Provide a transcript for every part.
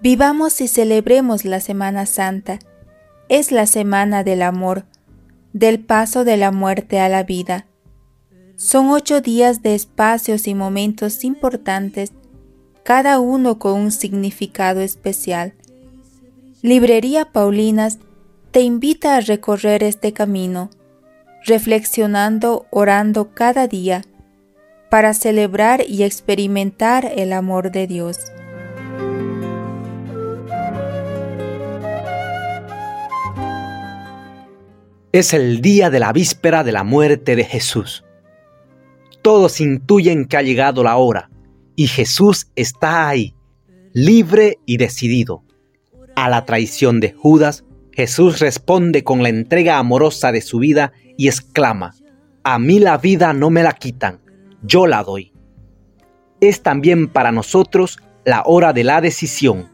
Vivamos y celebremos la Semana Santa. Es la semana del amor, del paso de la muerte a la vida. Son ocho días de espacios y momentos importantes, cada uno con un significado especial. Librería Paulinas te invita a recorrer este camino, reflexionando, orando cada día, para celebrar y experimentar el amor de Dios. Es el día de la víspera de la muerte de Jesús. Todos intuyen que ha llegado la hora y Jesús está ahí, libre y decidido. A la traición de Judas, Jesús responde con la entrega amorosa de su vida y exclama, a mí la vida no me la quitan, yo la doy. Es también para nosotros la hora de la decisión.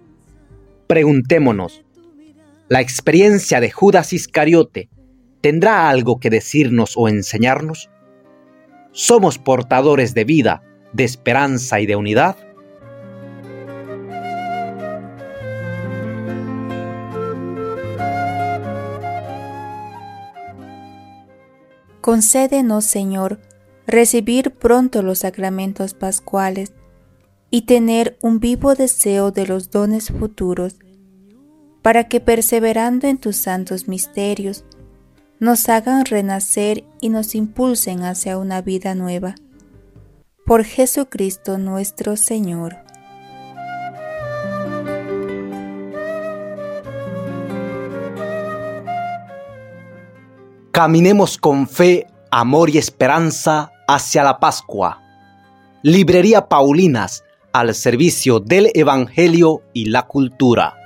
Preguntémonos, ¿la experiencia de Judas Iscariote tendrá algo que decirnos o enseñarnos? ¿Somos portadores de vida, de esperanza y de unidad? Concédenos, Señor, recibir pronto los sacramentos pascuales y tener un vivo deseo de los dones futuros, para que perseverando en tus santos misterios, nos hagan renacer y nos impulsen hacia una vida nueva. Por Jesucristo nuestro Señor. Caminemos con fe, amor y esperanza hacia la Pascua. Librería Paulinas al servicio del Evangelio y la cultura.